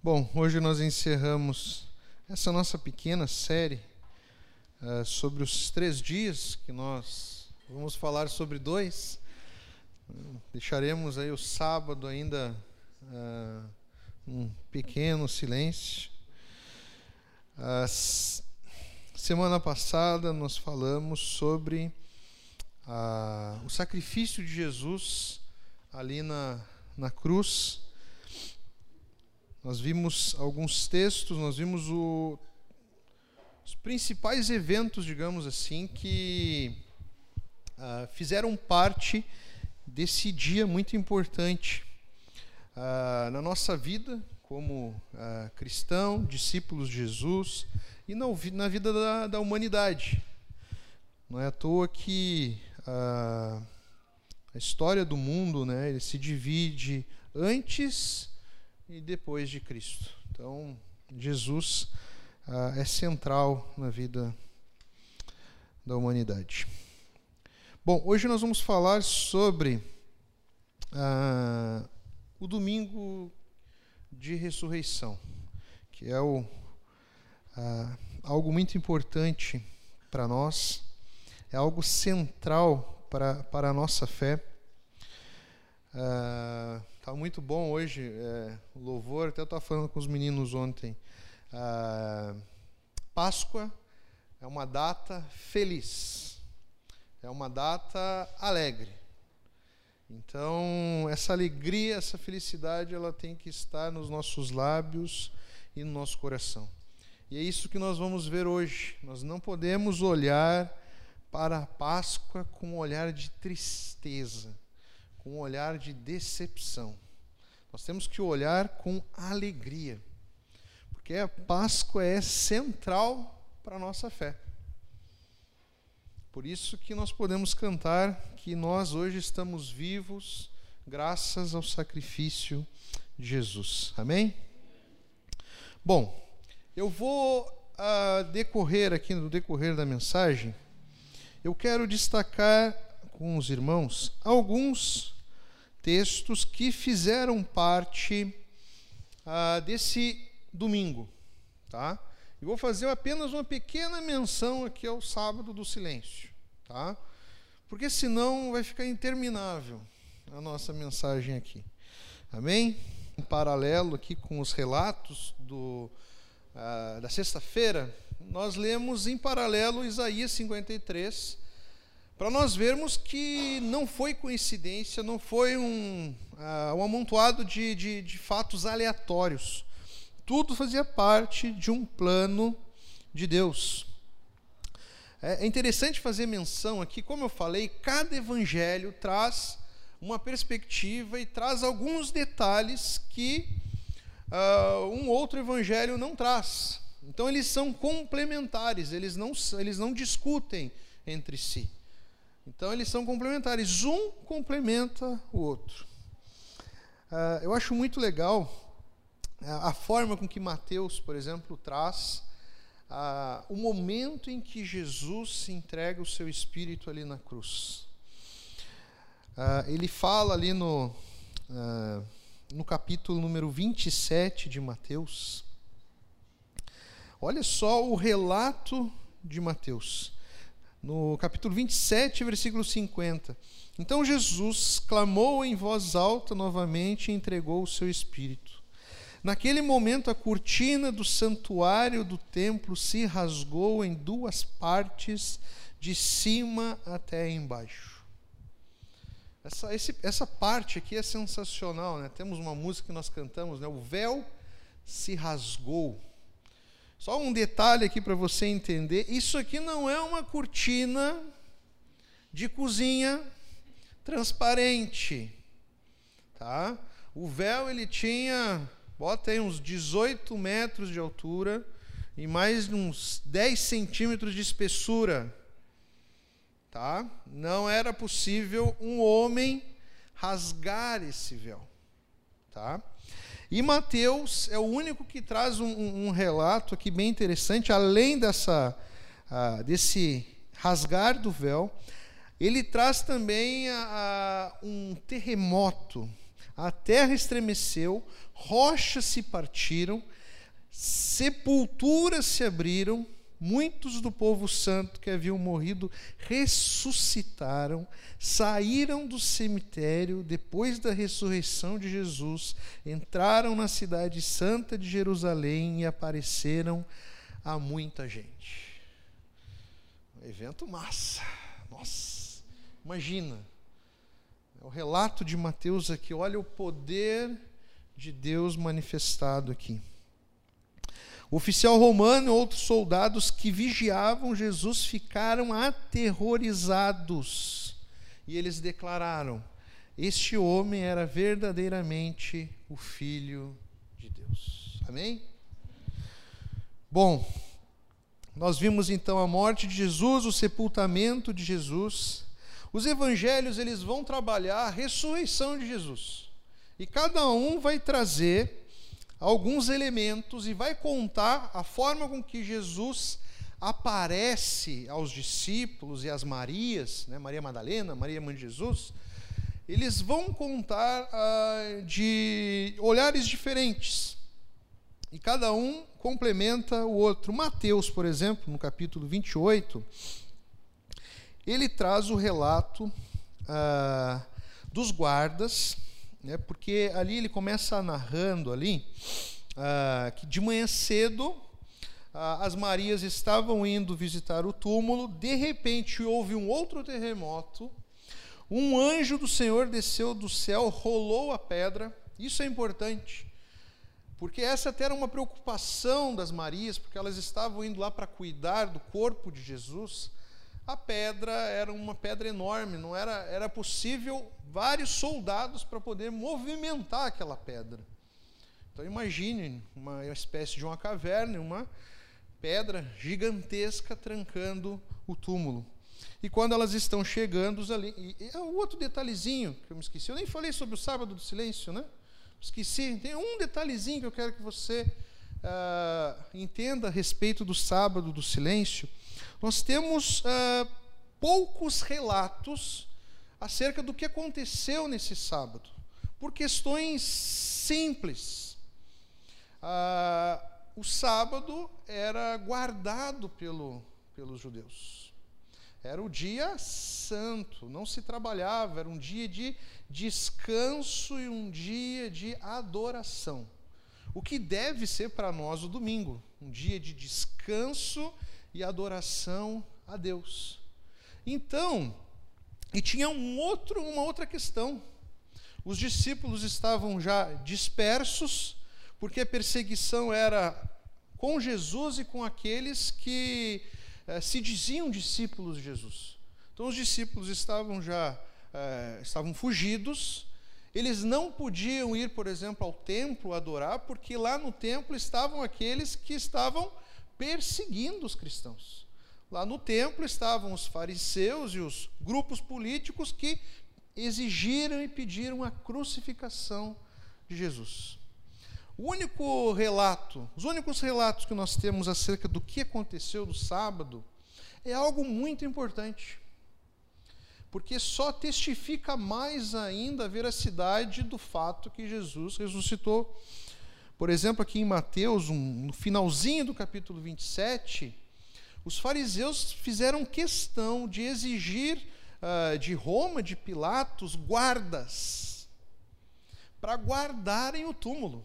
Bom, hoje nós encerramos essa nossa pequena série uh, sobre os três dias que nós vamos falar sobre dois. deixaremos aí o sábado ainda uh, um pequeno silêncio. Uh, semana passada nós falamos sobre o sacrifício de Jesus ali na, na cruz nós vimos alguns textos, nós vimos o, os principais eventos, digamos assim, que uh, fizeram parte desse dia muito importante uh, na nossa vida como uh, cristão, discípulos de Jesus e na, na vida da, da, humanidade. Não é à toa que a história do mundo né, ele se divide antes e depois de Cristo. Então, Jesus ah, é central na vida da humanidade. Bom, hoje nós vamos falar sobre ah, o domingo de ressurreição, que é o, ah, algo muito importante para nós, é algo central para, para a nossa fé. Ah, Está muito bom hoje é, o louvor. Até eu estava falando com os meninos ontem. Ah, Páscoa é uma data feliz, é uma data alegre. Então, essa alegria, essa felicidade, ela tem que estar nos nossos lábios e no nosso coração. E é isso que nós vamos ver hoje. Nós não podemos olhar para a Páscoa com um olhar de tristeza com um olhar de decepção. Nós temos que olhar com alegria, porque a Páscoa é central para a nossa fé. Por isso que nós podemos cantar que nós hoje estamos vivos graças ao sacrifício de Jesus. Amém? Bom, eu vou uh, decorrer aqui no decorrer da mensagem, eu quero destacar com os irmãos alguns textos que fizeram parte ah, desse domingo, tá? E vou fazer apenas uma pequena menção aqui ao sábado do silêncio, tá? Porque senão vai ficar interminável a nossa mensagem aqui. Amém? Em paralelo aqui com os relatos do, ah, da sexta-feira, nós lemos em paralelo Isaías 53, para nós vermos que não foi coincidência, não foi um, uh, um amontoado de, de, de fatos aleatórios. Tudo fazia parte de um plano de Deus. É, é interessante fazer menção aqui, como eu falei, cada evangelho traz uma perspectiva e traz alguns detalhes que uh, um outro evangelho não traz. Então eles são complementares, eles não, eles não discutem entre si. Então eles são complementares, um complementa o outro. Uh, eu acho muito legal uh, a forma com que Mateus, por exemplo, traz uh, o momento em que Jesus se entrega o seu espírito ali na cruz. ele fala ali no, no capítulo número 27 de Mateus. Olha só o relato de Mateus no capítulo 27, versículo 50. Então Jesus clamou em voz alta novamente e entregou o seu espírito. Naquele momento, a cortina do santuário do templo se rasgou em duas partes, de cima até embaixo. Essa, esse, essa parte aqui é sensacional, né? Temos uma música que nós cantamos, né? O véu se rasgou. Só um detalhe aqui para você entender: isso aqui não é uma cortina de cozinha transparente, tá? O véu ele tinha, bota aí uns 18 metros de altura e mais uns 10 centímetros de espessura, tá? Não era possível um homem rasgar esse véu, tá? E Mateus é o único que traz um, um relato aqui bem interessante, além dessa, uh, desse rasgar do véu, ele traz também um terremoto. a terra estremeceu, rochas se partiram, sepulturas se abriram, muitos do povo santo que haviam morrido ressuscitaram, saíram do cemitério depois da ressurreição de Jesus, entraram na cidade santa de Jerusalém e apareceram a muita gente. Um evento massa. Nossa, imagina é o relato de Mateus aqui, olha o poder de Deus manifestado aqui. O oficial romano e outros soldados que vigiavam Jesus ficaram aterrorizados e eles declararam: Este homem era verdadeiramente o Filho de Deus. Amém? Bom, nós vimos então a morte de Jesus, o sepultamento de Jesus. Os evangelhos eles vão trabalhar a ressurreição de Jesus. E cada um vai trazer alguns elementos e vai contar a forma com que Jesus aparece aos discípulos e às Marias, né, Maria Madalena, Maria Mãe de Jesus, eles vão contar ah, de olhares diferentes. E cada um complementa o outro. Mateus, por exemplo, no capítulo 28, ele traz o relato ah, dos guardas, né, porque ali ele começa narrando ali ah, que de manhã cedo ah, as Marias estavam indo visitar o túmulo, de repente houve um outro terremoto, um anjo do Senhor desceu do céu, rolou a pedra, isso é importante, porque essa até era uma preocupação das Marias, porque elas estavam indo lá para cuidar do corpo de Jesus, a pedra era uma pedra enorme, não era, era possível vários soldados para poder movimentar aquela pedra. Então imagine uma espécie de uma caverna, uma pedra gigantesca trancando o túmulo. E quando elas estão chegando ali, e é um outro detalhezinho que eu me esqueci, eu nem falei sobre o sábado do silêncio, né? Esqueci, tem um detalhezinho que eu quero que você uh, entenda a respeito do sábado do silêncio nós temos uh, poucos relatos acerca do que aconteceu nesse sábado, por questões simples. Uh, o sábado era guardado pelo, pelos judeus. Era o dia santo, não se trabalhava, era um dia de descanso e um dia de adoração. O que deve ser para nós o domingo, um dia de descanso e adoração a Deus. Então, e tinha um outro, uma outra questão. Os discípulos estavam já dispersos, porque a perseguição era com Jesus e com aqueles que eh, se diziam discípulos de Jesus. Então os discípulos estavam já eh, estavam fugidos. Eles não podiam ir, por exemplo, ao templo adorar, porque lá no templo estavam aqueles que estavam perseguindo os cristãos. Lá no templo estavam os fariseus e os grupos políticos que exigiram e pediram a crucificação de Jesus. O único relato, os únicos relatos que nós temos acerca do que aconteceu no sábado é algo muito importante. Porque só testifica mais ainda a veracidade do fato que Jesus ressuscitou por exemplo, aqui em Mateus, um, no finalzinho do capítulo 27, os fariseus fizeram questão de exigir uh, de Roma, de Pilatos, guardas para guardarem o túmulo.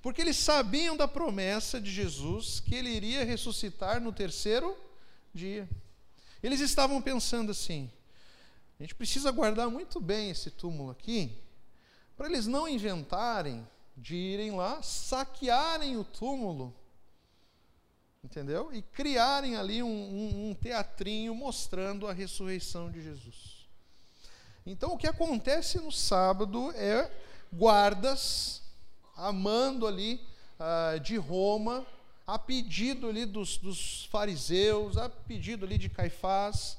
Porque eles sabiam da promessa de Jesus que ele iria ressuscitar no terceiro dia. Eles estavam pensando assim: a gente precisa guardar muito bem esse túmulo aqui, para eles não inventarem de irem lá, saquearem o túmulo, entendeu? E criarem ali um, um, um teatrinho mostrando a ressurreição de Jesus. Então, o que acontece no sábado é guardas amando ali uh, de Roma, a pedido ali dos, dos fariseus, a pedido ali de Caifás,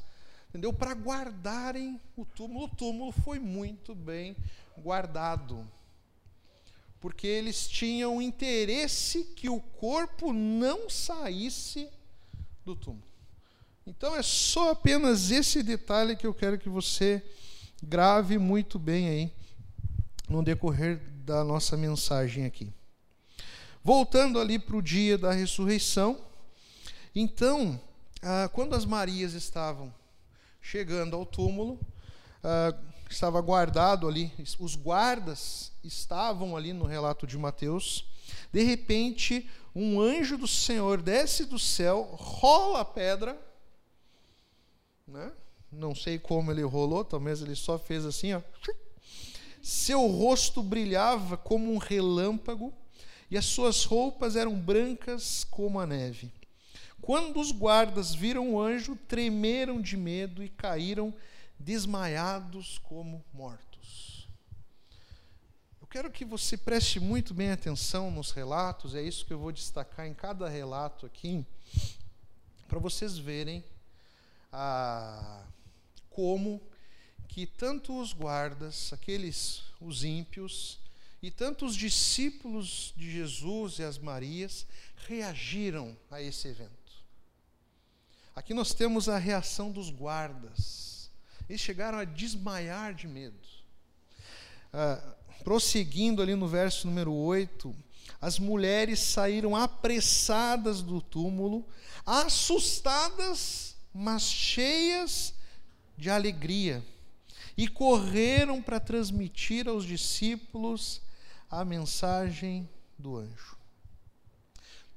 entendeu? Para guardarem o túmulo. O túmulo foi muito bem guardado porque eles tinham interesse que o corpo não saísse do túmulo. Então é só apenas esse detalhe que eu quero que você grave muito bem aí no decorrer da nossa mensagem aqui. Voltando ali para o dia da ressurreição, então, ah, quando as Marias estavam chegando ao túmulo, ah, estava guardado ali, os guardas estavam ali no relato de Mateus. De repente, um anjo do Senhor desce do céu, rola a pedra, né? não sei como ele rolou, talvez ele só fez assim, ó. Seu rosto brilhava como um relâmpago e as suas roupas eram brancas como a neve. Quando os guardas viram o anjo, tremeram de medo e caíram desmaiados como mortos. Eu quero que você preste muito bem atenção nos relatos, é isso que eu vou destacar em cada relato aqui, para vocês verem ah, como que tanto os guardas, aqueles, os ímpios, e tanto os discípulos de Jesus e as Marias reagiram a esse evento. Aqui nós temos a reação dos guardas. Eles chegaram a desmaiar de medo. Ah, prosseguindo ali no verso número 8, as mulheres saíram apressadas do túmulo, assustadas, mas cheias de alegria, e correram para transmitir aos discípulos a mensagem do anjo.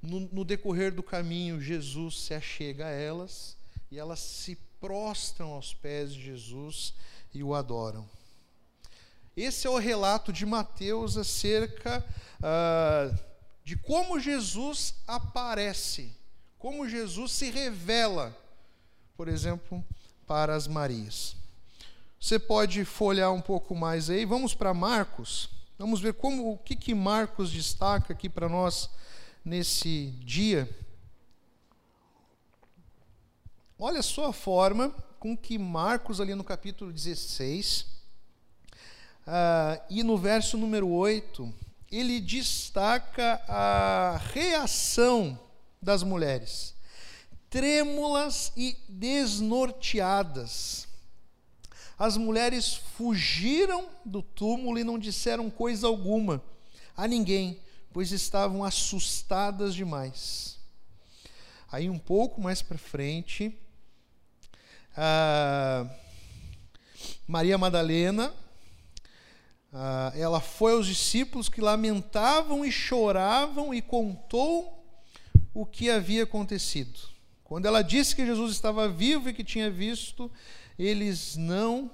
No, no, decorrer do caminho, Jesus se achega a elas e elas se prostram aos pés de Jesus e o adoram. Esse é o relato de Mateus acerca uh, de como Jesus aparece, como Jesus se revela, por exemplo, para as Marias. Você pode folhear um pouco mais aí. Vamos para Marcos. Vamos ver como o que, que Marcos destaca aqui para nós nesse dia. Olha só a forma com que Marcos, ali no capítulo 16, uh, ah, e no verso número 8, ele destaca a reação das mulheres, trêmulas e desnorteadas. As mulheres fugiram do túmulo e não disseram coisa alguma a ninguém, pois estavam assustadas demais. Aí um pouco mais para frente, Maria Madalena, ela foi aos discípulos que lamentavam e choravam e contou o que havia acontecido. Quando ela disse que Jesus estava vivo e que tinha visto eles não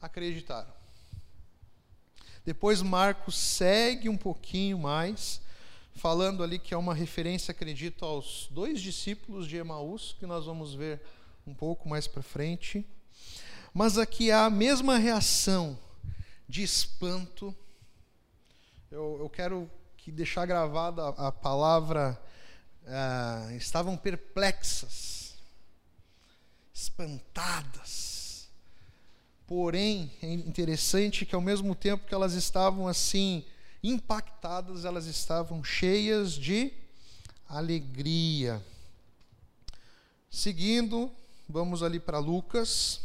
acreditaram. Depois Marcos segue um pouquinho mais, falando ali que é uma referência, acredito, aos dois discípulos de Emaús, que nós vamos ver um pouco mais para frente. Mas aqui há a mesma reação de espanto. Eu, eu quero que deixar gravada a, palavra ah, estavam perplexas espantadas. Porém, é interessante que ao mesmo tempo que elas estavam assim impactadas, elas estavam cheias de alegria. Seguindo, vamos ali para Lucas.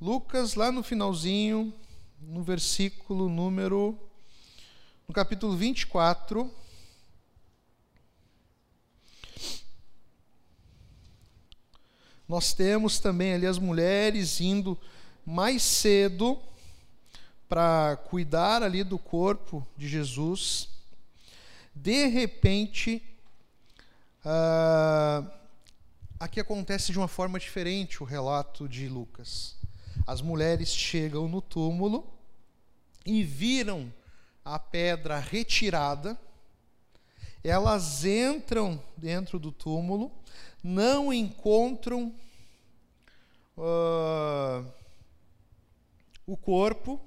Lucas, lá no finalzinho, no versículo número. No capítulo 24. Nós temos também ali as mulheres indo mais cedo para cuidar ali do corpo de Jesus. De repente, uh, aqui acontece de uma forma diferente o relato de Lucas. As mulheres chegam no túmulo e viram a pedra retirada. Elas entram dentro do túmulo não encontram uh, o corpo.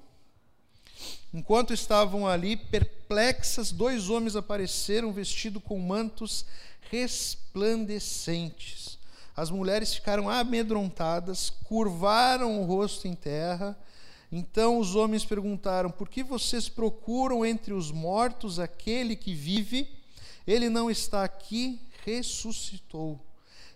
Enquanto estavam ali perplexas, dois homens apareceram vestidos com mantos resplandecentes. As mulheres ficaram amedrontadas, curvaram o rosto em terra. Então os homens perguntaram: Por que vocês procuram entre os mortos aquele que vive? Ele não está aqui, ressuscitou.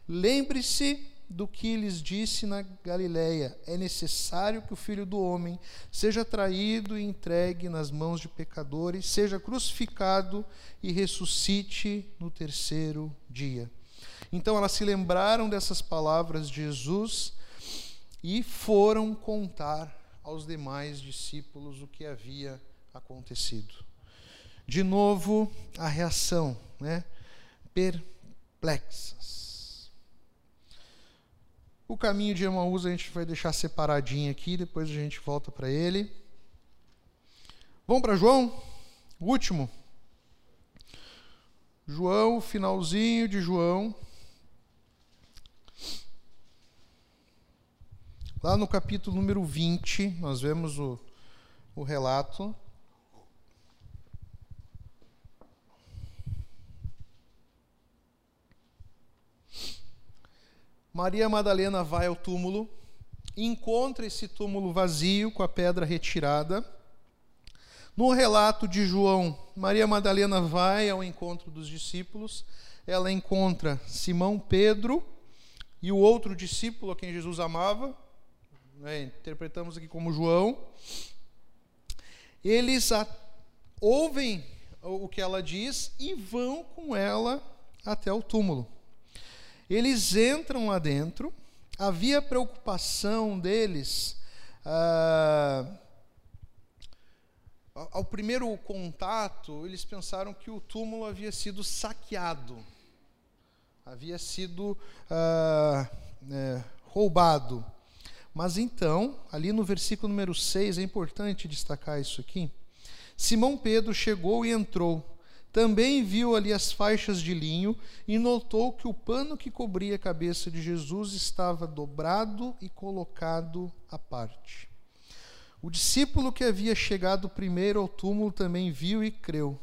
Lembre-se do que lhes disse na Galiléia: é necessário que o filho do homem seja traído e entregue nas mãos de pecadores, seja crucificado e ressuscite no terceiro dia. Então elas se lembraram dessas palavras de Jesus e foram contar aos demais discípulos o que havia acontecido. De novo, a reação, né? Perplexas. O caminho de Emaús a gente vai deixar separadinho aqui, depois a gente volta para ele. Vamos para João? O último. João, finalzinho de João. Lá no capítulo número 20, nós vemos o, o relato. Maria Madalena vai ao túmulo, encontra esse túmulo vazio com a pedra retirada. No relato de João, Maria Madalena vai ao encontro dos discípulos, ela encontra Simão Pedro e o outro discípulo a quem Jesus amava, né, interpretamos aqui como João, eles a, ouvem o que ela diz e vão com ela até o túmulo. Eles entram lá dentro, havia preocupação deles. Ah, ao primeiro contato, eles pensaram que o túmulo havia sido saqueado, havia sido ah, é, roubado. Mas então, ali no versículo número 6, é importante destacar isso aqui. Simão Pedro chegou e entrou. Também viu ali as faixas de linho e notou que o pano que cobria a cabeça de Jesus estava dobrado e colocado à parte. O discípulo que havia chegado primeiro ao túmulo também viu e creu,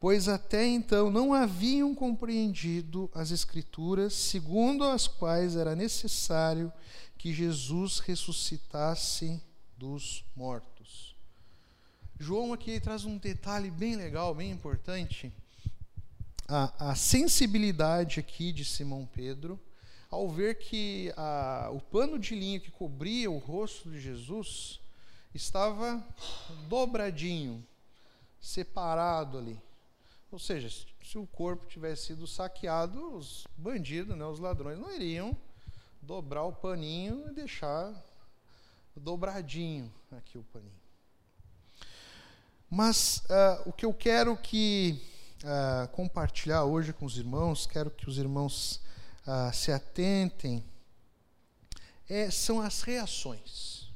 pois até então não haviam compreendido as Escrituras, segundo as quais era necessário que Jesus ressuscitasse dos mortos. João aqui traz um detalhe bem legal, bem importante. A, a sensibilidade aqui de Simão Pedro, ao ver que a, o pano de linho que cobria o rosto de Jesus estava dobradinho, separado ali. Ou seja, se o corpo tivesse sido saqueado, os bandidos, né, os ladrões, não iriam dobrar o paninho e deixar dobradinho aqui o paninho. Mas uh, o que eu quero que uh, compartilhar hoje com os irmãos, quero que os irmãos uh, se atentem, é, são as reações.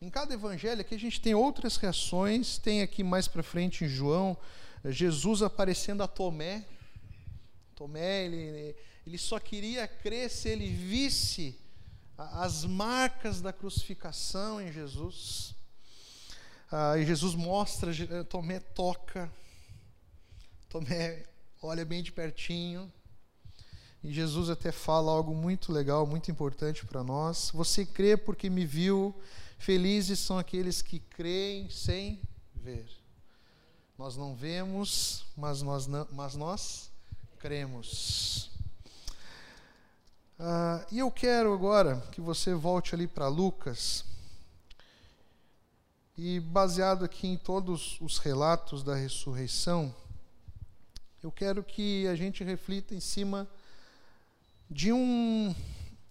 Em cada evangelho aqui a gente tem outras reações, tem aqui mais para frente em João, Jesus aparecendo a Tomé. Tomé, ele, ele só queria crer se ele visse as marcas da crucificação em Jesus. Ah, e Jesus mostra, eh, Tomé toca, Tomé olha bem de pertinho. E Jesus até fala algo muito legal, muito importante para nós. Você crê porque me viu, felizes são aqueles que creem sem ver. Nós não vemos, mas nós, não, mas nós cremos. Ah, e eu quero agora que você volte ali para Lucas. E baseado aqui em todos os relatos da ressurreição, eu quero que a gente reflita em cima de um,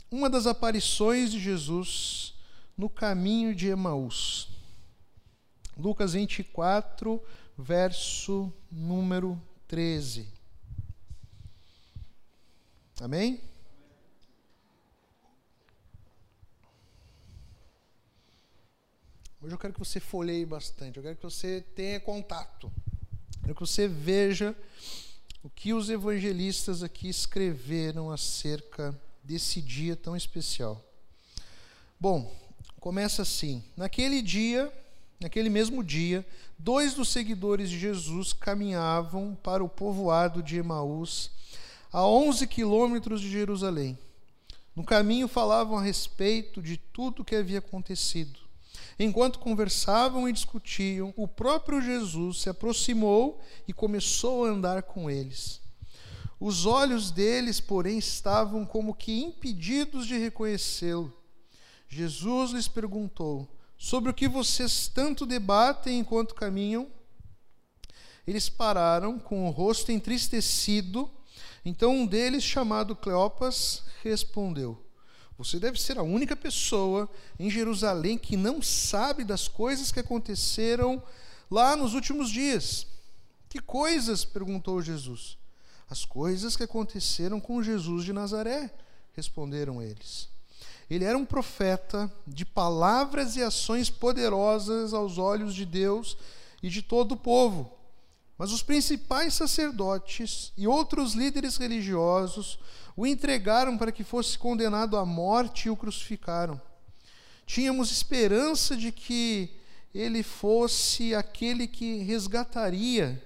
uma das aparições de Jesus no caminho de Emaús. Lucas 24, verso número 13. Amém? Hoje eu quero que você folheie bastante, eu quero que você tenha contato, eu quero que você veja o que os evangelistas aqui escreveram acerca desse dia tão especial. Bom, começa assim: naquele dia, naquele mesmo dia, dois dos seguidores de Jesus caminhavam para o povoado de Emaús, a 11 quilômetros de Jerusalém. No caminho falavam a respeito de tudo o que havia acontecido. Enquanto conversavam e discutiam, o próprio Jesus se aproximou e começou a andar com eles. Os olhos deles, porém, estavam como que impedidos de reconhecê-lo. Jesus lhes perguntou: Sobre o que vocês tanto debatem enquanto caminham? Eles pararam com o rosto entristecido. Então um deles, chamado Cleopas, respondeu: Você deve ser a única pessoa em Jerusalém que não sabe das coisas que aconteceram lá nos últimos dias. Que coisas? perguntou Jesus. As coisas que aconteceram com Jesus de Nazaré, responderam eles. Ele era um profeta de palavras e ações poderosas aos olhos de Deus e de todo o povo. Mas os principais sacerdotes e outros líderes religiosos o entregaram para que fosse condenado à morte e o crucificaram. Tínhamos esperança de que ele fosse aquele que resgataria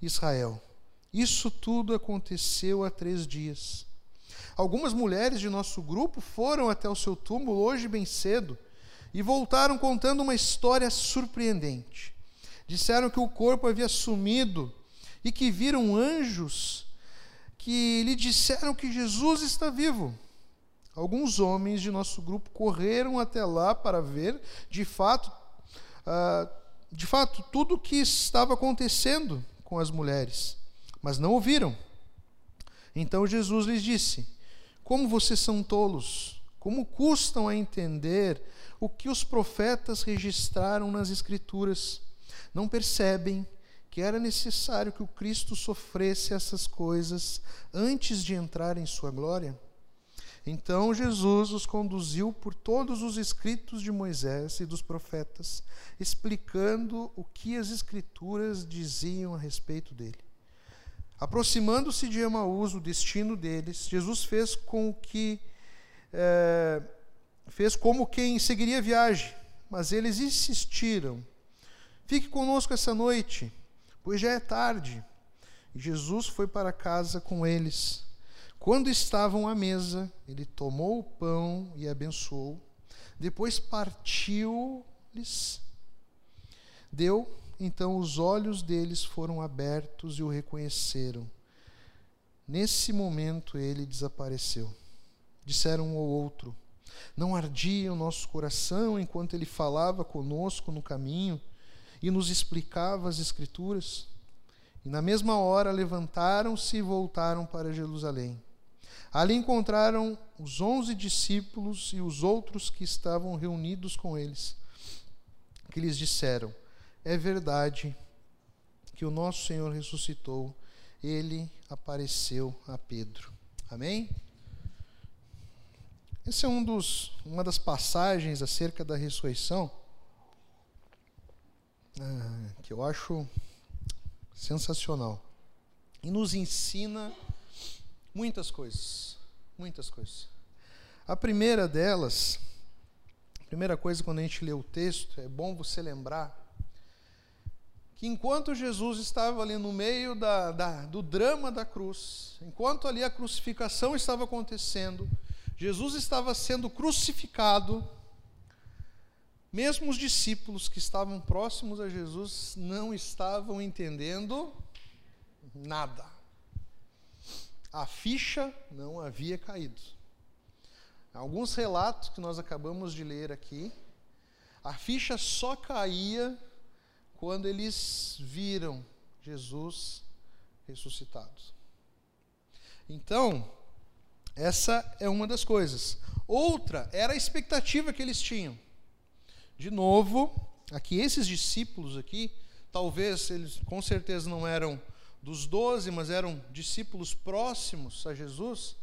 Israel. Isso tudo aconteceu há três dias. Algumas mulheres de nosso grupo foram até o seu túmulo hoje bem cedo e voltaram contando uma história surpreendente. Disseram que o corpo havia sumido e que viram anjos que lhe disseram que Jesus está vivo. Alguns homens de nosso grupo correram até lá para ver, de fato, uh, de fato, tudo o que estava acontecendo com as mulheres, mas não ouviram. Então Jesus lhes disse: Como vocês são tolos, como custam a entender o que os profetas registraram nas Escrituras não percebem que era necessário que o Cristo sofresse essas coisas antes de entrar em sua glória? Então Jesus os conduziu por todos os escritos de Moisés e dos profetas, explicando o que as Escrituras diziam a respeito dele. Aproximando-se de Emaús, o destino deles, Jesus fez com que é, fez como quem seguiria a viagem, mas eles insistiram Fique conosco essa noite, pois já é tarde. Jesus foi para casa com eles. Quando estavam à mesa, ele tomou o pão e abençoou. Depois partiu-lhes. Deu, então os olhos deles foram abertos e o reconheceram. Nesse momento ele desapareceu. Disseram um ao outro: Não ardia o nosso coração enquanto ele falava conosco no caminho? E nos explicava as Escrituras. E na mesma hora levantaram-se e voltaram para Jerusalém. Ali encontraram os onze discípulos e os outros que estavam reunidos com eles, que lhes disseram: É verdade que o nosso Senhor ressuscitou, ele apareceu a Pedro. Amém? Essa é um dos, uma das passagens acerca da ressurreição ah, que eu acho sensacional. E nos ensina muitas coisas. Muitas coisas. A primeira delas, a primeira coisa quando a gente lê o texto, é bom você lembrar que enquanto Jesus estava ali no meio da, da, do drama da cruz, enquanto ali a crucificação estava acontecendo, Jesus estava sendo crucificado mesmo os discípulos que estavam próximos a Jesus não estavam entendendo nada. A ficha não havia caído. Alguns relatos que nós acabamos de ler aqui, a ficha só caía quando eles viram Jesus ressuscitado. Então, essa é uma das coisas. Outra era a expectativa que eles tinham. De novo, aqui esses discípulos aqui, talvez eles com certeza não eram dos doze, mas eram discípulos próximos a Jesus,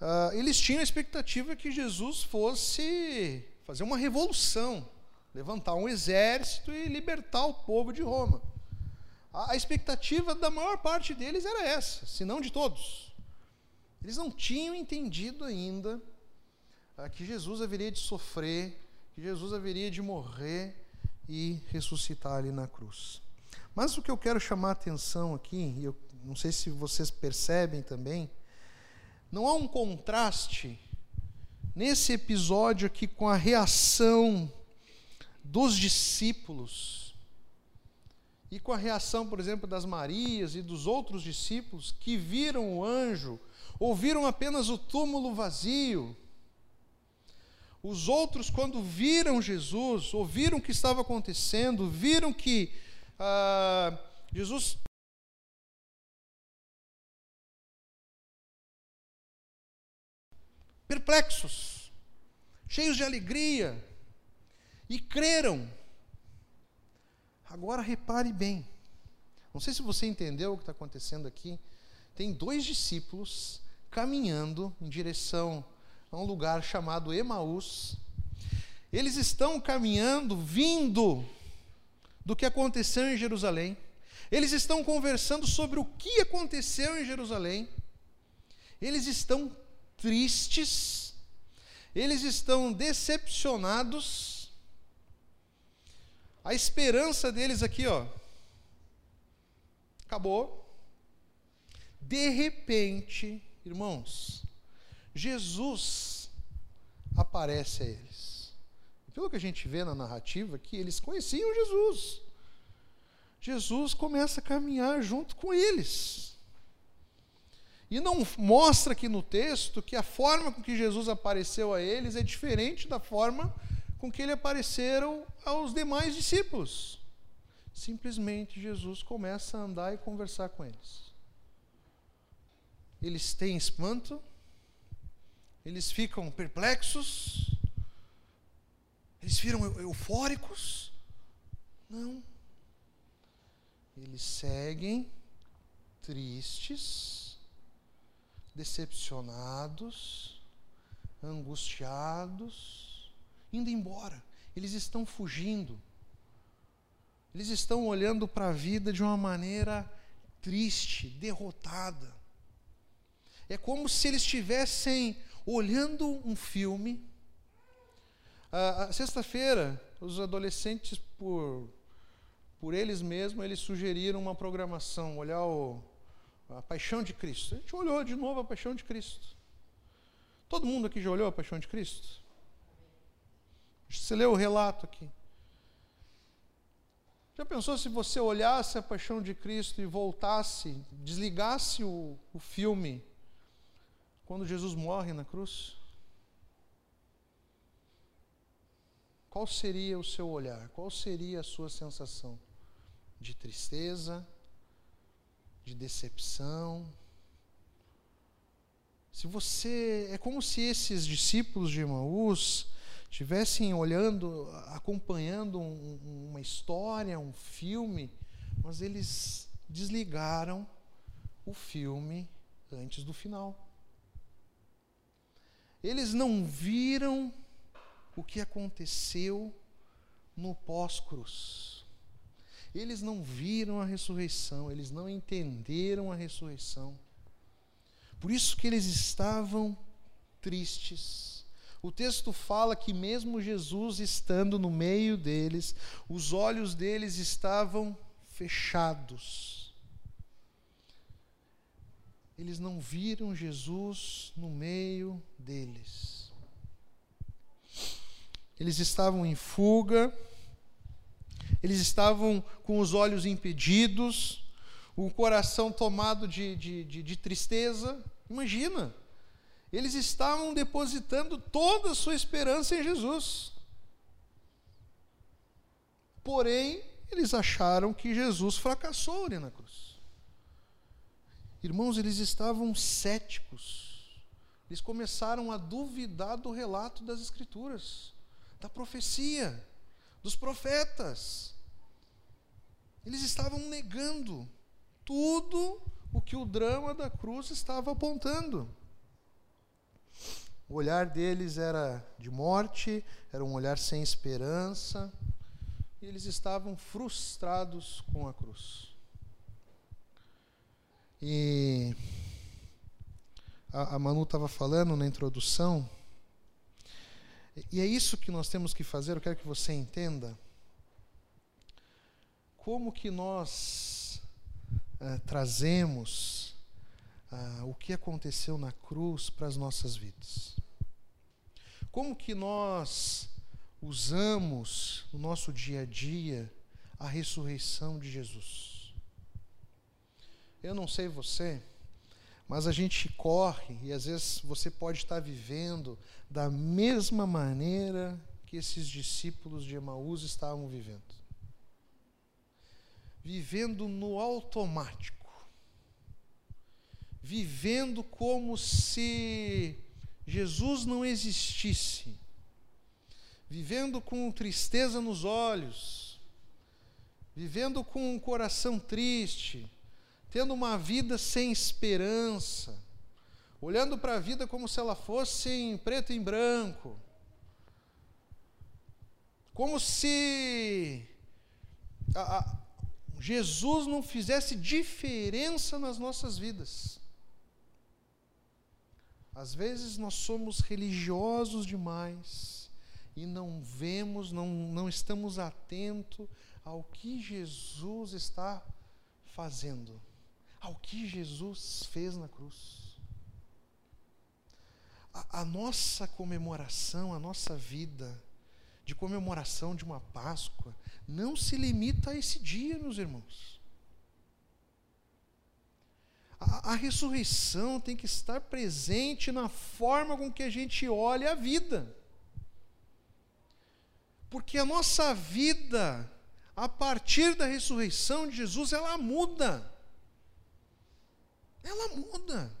uh, eles tinham a expectativa que Jesus fosse fazer uma revolução, levantar um exército e libertar o povo de Roma. A, a expectativa da maior parte deles era essa, se não de todos. Eles não tinham entendido ainda uh, que Jesus haveria de sofrer que Jesus haveria de morrer e ressuscitar ali na cruz. Mas o que eu quero chamar a atenção aqui, e eu não sei se vocês percebem também, não há um contraste nesse episódio aqui com a reação dos discípulos e com a reação, por exemplo, das Marias e dos outros discípulos que viram o anjo, ouviram apenas o túmulo vazio. Os outros, quando viram Jesus, ouviram o que estava acontecendo, viram que ah, Jesus perplexos, cheios de alegria, e creram. Agora repare bem. Não sei se você entendeu o que está acontecendo aqui. Tem dois discípulos caminhando em direção a um lugar chamado Emaús. Eles estão caminhando, vindo do que aconteceu em Jerusalém. Eles estão conversando sobre o que aconteceu em Jerusalém. Eles estão tristes, eles estão decepcionados. A esperança deles aqui, ó, acabou. De repente, irmãos, Jesus aparece a eles. Pelo que a gente vê na narrativa aqui, eles conheciam Jesus. Jesus começa a caminhar junto com eles. E não mostra aqui no texto que a forma com que Jesus apareceu a eles é diferente da forma com que ele apareceram aos demais discípulos. Simplesmente Jesus começa a andar e conversar com eles. Eles têm espanto, eles ficam perplexos, eles viram eufóricos. Não. Eles seguem tristes decepcionados, angustiados, indo embora. Eles estão fugindo. Eles estão olhando para a vida de uma maneira triste, derrotada. É como se eles estivessem olhando um filme. Sexta-feira, os adolescentes, por, por eles mesmos, eles sugeriram uma programação, olhar o, a paixão de Cristo. A gente olhou de novo a paixão de Cristo. Todo mundo aqui já olhou a paixão de Cristo? Você leu o relato aqui. Já pensou se você olhasse a paixão de Cristo e voltasse, desligasse o, o filme quando Jesus morre na cruz? Qual seria o seu olhar? Qual seria a sua sensação? De tristeza, de decepção. Se você. É como se esses discípulos de Emaús estivessem olhando, acompanhando um, uma história, um filme, mas eles desligaram o filme antes do final. Eles não viram o que aconteceu no pós-cruz. Eles não viram a ressurreição, eles não entenderam a ressurreição. Por isso que eles estavam tristes. O texto fala que, mesmo Jesus estando no meio deles, os olhos deles estavam fechados. Eles não viram Jesus no meio deles. Eles estavam em fuga eles estavam com os olhos impedidos, o coração tomado de, de, de, de tristeza. Imagina, eles estavam depositando toda a sua esperança em Jesus. Porém, eles acharam que Jesus fracassou ali na cruz. Irmãos, eles estavam céticos. Eles começaram a duvidar do relato das Escrituras, da profecia, dos profetas. Eles estavam negando tudo o que o drama da cruz estava apontando. O olhar deles era de morte, era um olhar sem esperança, e eles estavam frustrados com a cruz. E a, a Manu estava falando na introdução, e é isso que nós temos que fazer, eu quero que você entenda como que nós uh, trazemos uh, o que aconteceu na cruz para as nossas vidas. Como que nós usamos no nosso dia a dia a ressurreição de Jesus. Eu não sei você, mas a gente corre e às vezes você pode estar vivendo da mesma maneira que esses discípulos de Emaús estavam vivendo. Vivendo no automático. Vivendo como se Jesus não existisse. Vivendo com tristeza nos olhos. Vivendo com um coração triste tendo uma vida sem esperança, olhando para a vida como se ela fosse em preto e em branco, como se a, a, Jesus não fizesse diferença nas nossas vidas. Às vezes nós somos religiosos demais e não vemos, não, não estamos atentos ao que Jesus está fazendo ao que Jesus fez na cruz. A, a, nossa comemoração, a nossa vida de comemoração de uma Páscoa, não se limita a esse dia, meus irmãos. A, a ressurreição tem que estar presente na forma com que a gente olha a vida. Porque a nossa vida, a partir da ressurreição de Jesus, ela muda ela muda.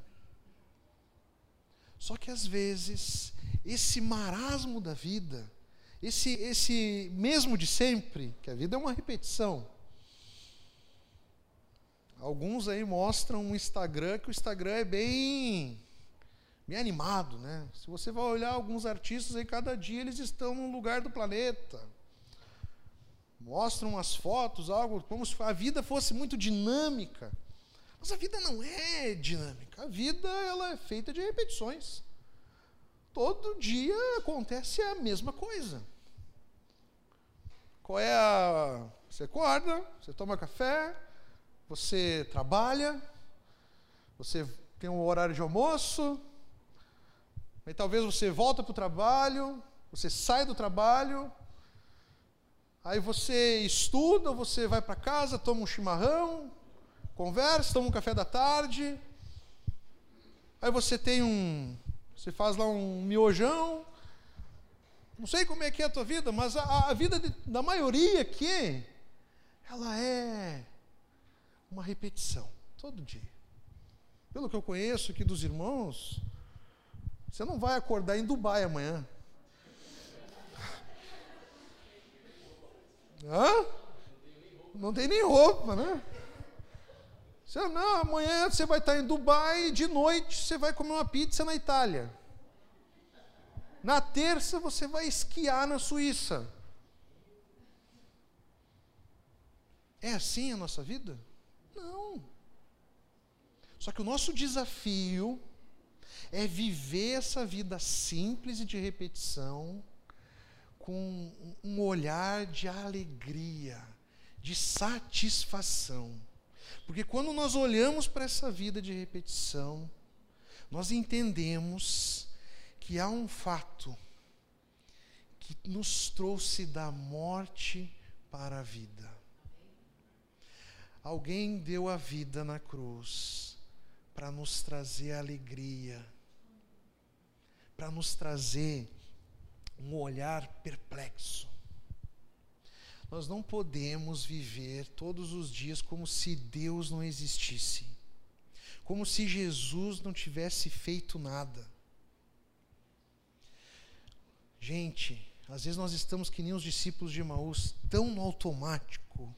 Só que às vezes, esse marasmo da vida, esse, esse mesmo de sempre, que a vida é uma repetição. Alguns aí mostram um Instagram que o Instagram é bem, bem animado, né? Se você vai olhar alguns artistas aí, cada dia eles estão num lugar do planeta. Mostram as fotos, algo como se a vida fosse muito dinâmica. Mas a vida não é dinâmica. A vida ela é feita de repetições. Todo dia acontece a mesma coisa. Qual é a. Você acorda, você toma café, você trabalha, você tem um horário de almoço, aí talvez você volta para o trabalho, você sai do trabalho, aí você estuda, você vai para casa, toma um chimarrão, conversa, toma um café da tarde. Aí você tem um. Você faz lá um miojão. Não sei como é que é a tua vida, mas a, a vida de, da maioria aqui, ela é uma repetição, todo dia. Pelo que eu conheço aqui dos irmãos, você não vai acordar em Dubai amanhã. Hã? Não tem nem roupa, né? Você, não, amanhã você vai estar em Dubai e de noite você vai comer uma pizza na Itália. Na terça você vai esquiar na Suíça. É assim a nossa vida? Não. Só que o nosso desafio é viver essa vida simples e de repetição com um olhar de alegria, de satisfação. Porque quando nós olhamos para essa vida de repetição, nós entendemos que há um fato que nos trouxe da morte para a vida. Alguém deu a vida na cruz para nos trazer alegria, para nos trazer um olhar perplexo, nós não podemos viver todos os dias como se Deus não existisse, como se Jesus não tivesse feito nada. Gente, às vezes nós estamos que nem os discípulos de Emaús, tão no automático,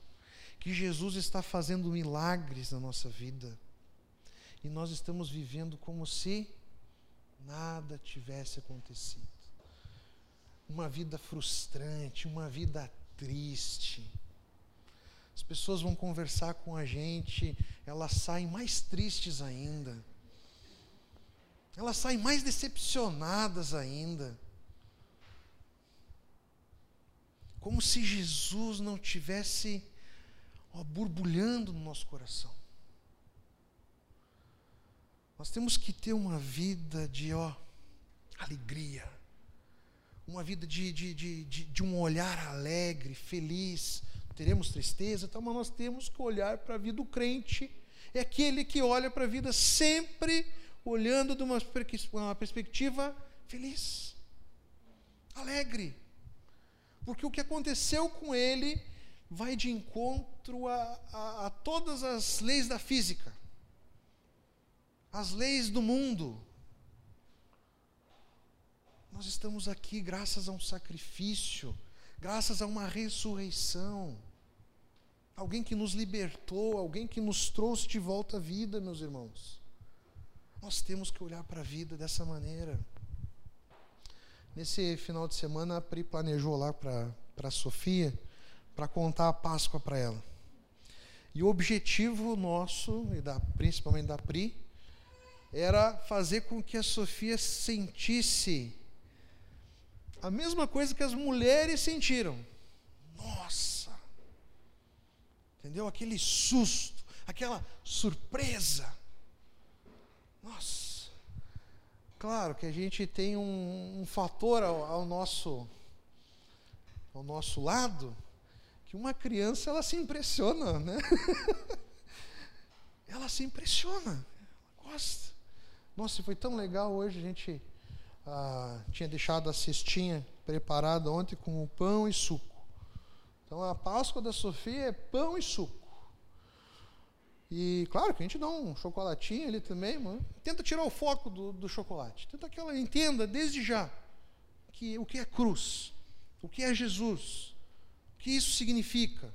que Jesus está fazendo milagres na nossa vida. E nós estamos vivendo como se nada tivesse acontecido. Uma vida frustrante, uma vida triste. As pessoas vão conversar com a gente, elas saem mais tristes ainda. Elas saem mais decepcionadas ainda. Como se Jesus não tivesse ó, borbulhando no nosso coração. Nós temos que ter uma vida de ó, alegria uma vida de, de, de, de, de um olhar alegre, feliz teremos tristeza, tal, mas nós temos que olhar para a vida do crente. É aquele que olha para a vida sempre olhando de uma, uma perspectiva feliz, alegre. Porque o que aconteceu com ele vai de encontro a, a, a todas as leis da física, as leis do mundo. Nós estamos aqui graças a um sacrifício, graças a uma ressurreição. Alguém que nos libertou, alguém que nos trouxe de volta à vida, meus irmãos. Nós temos que olhar para a vida dessa maneira. Nesse final de semana, a Pri planejou lá para a Sofia para contar a Páscoa para ela. E o objetivo nosso, e da, principalmente da Pri, era fazer com que a Sofia sentisse a mesma coisa que as mulheres sentiram. Nossa! Entendeu? Aquele susto, aquela surpresa. Nossa! Claro que a gente tem um, um fator ao, ao, nosso ao nosso lado que uma criança ela se impressiona, né? ela se impressiona, gosta. Nossa, foi tão legal hoje a gente ah, tinha deixado a cestinha preparada ontem com o pão e suco. Então a Páscoa da Sofia é pão e suco. E claro que a gente dá um chocolatinho ali também, mano. Tenta tirar o foco do, do chocolate. Tenta que ela entenda desde já que o que é cruz, o que é Jesus, que isso significa?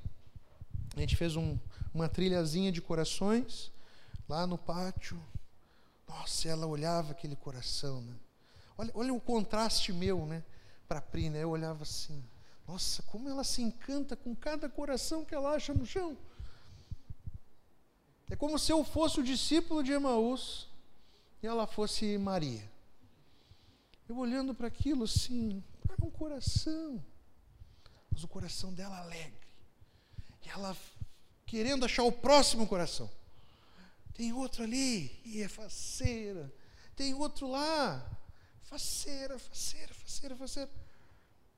A gente fez um, uma trilhazinha de corações lá no pátio. Nossa, ela olhava aquele coração, né? Olha, olha o contraste meu, né? Para a Pri, né? Eu olhava assim. Nossa, como ela se encanta com cada coração que ela acha no chão. É como se eu fosse o discípulo de Emaús e ela fosse Maria. Eu olhando para aquilo assim, para um coração mas o coração dela alegre. E ela querendo achar o próximo coração. Tem outro ali, e é faceira. Tem outro lá, faceira, faceira, faceira, faceira.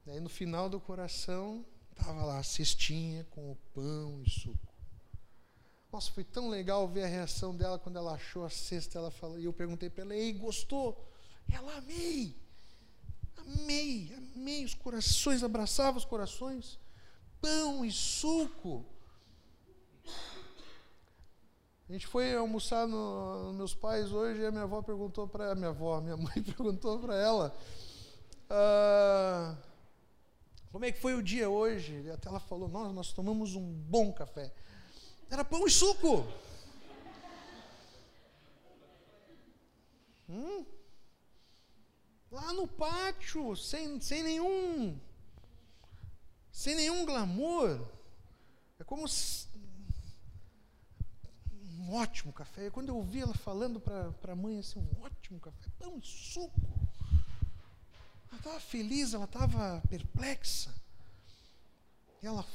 Daí no final do coração, estava lá a cestinha com o pão e suco. Nossa, foi tão legal ver a reação dela quando ela achou a cesta. Ela falou, e eu perguntei para ela: Ei, gostou? Ela amei. Amei, amei os corações, abraçava os corações, pão e suco. A gente foi almoçar nos no meus pais hoje e a minha avó perguntou para a minha avó, minha mãe perguntou para ela, ah, como é que foi o dia hoje? Até ela falou, nós, nós tomamos um bom café. Era pão e suco. Hum? lá no pátio, sem, sem nenhum sem nenhum glamour. É como se, um ótimo café. Quando eu ouvi ela falando para a mãe assim, um ótimo café, pão e suco. Ela estava feliz, ela estava perplexa. E ela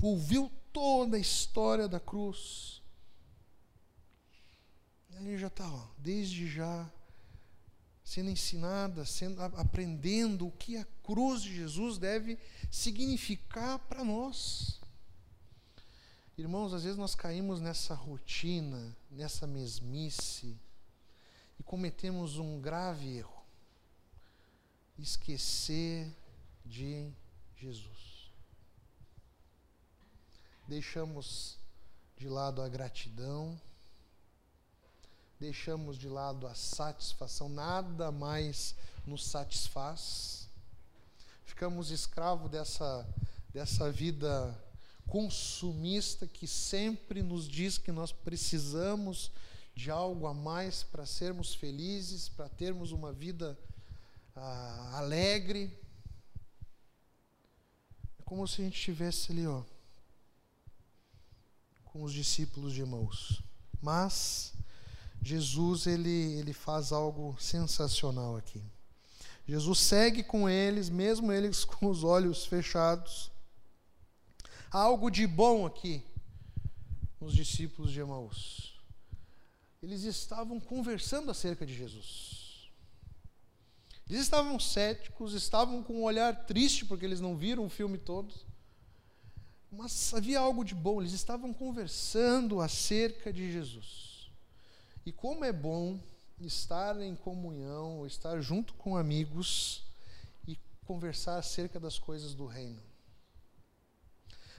ouviu toda a história da cruz. E ali já está, desde já sendo ensinada, sendo, aprendendo o que a cruz de Jesus deve significar para nós. Irmãos, às vezes nós caímos nessa rotina, nessa mesmice e cometemos um grave erro. Esquecer de Jesus. Deixamos de lado a gratidão, deixamos de lado a satisfação, nada mais nos satisfaz. Ficamos escravos dessa, dessa vida consumista que sempre nos diz que nós precisamos de algo a mais para sermos felizes, para termos uma vida ah, alegre. É como se a gente estivesse ali, ó, com os discípulos de Emmaus. Mas Jesus ele, ele faz algo sensacional aqui. Jesus segue com eles, mesmo eles com os olhos fechados. Algo de bom aqui nos discípulos de Emaús. Eles estavam conversando acerca de Jesus. Eles estavam céticos, estavam com um olhar triste porque eles não viram o filme todo. Mas havia algo de bom, eles estavam conversando acerca de Jesus. E como é bom estar em comunhão, estar junto com amigos e conversar acerca das coisas do reino.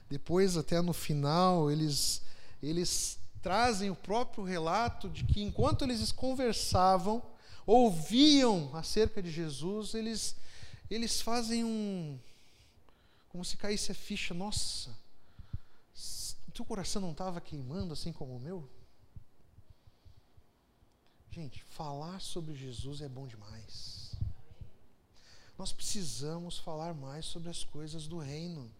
Depois, até no final, eles, eles trazem o próprio relato de que enquanto eles conversavam, ouviam acerca de Jesus, eles, eles fazem um. como se caísse a ficha, nossa, o teu coração não estava queimando assim como o meu? Gente, falar sobre Jesus é bom demais. Nós precisamos falar mais sobre as coisas do reino.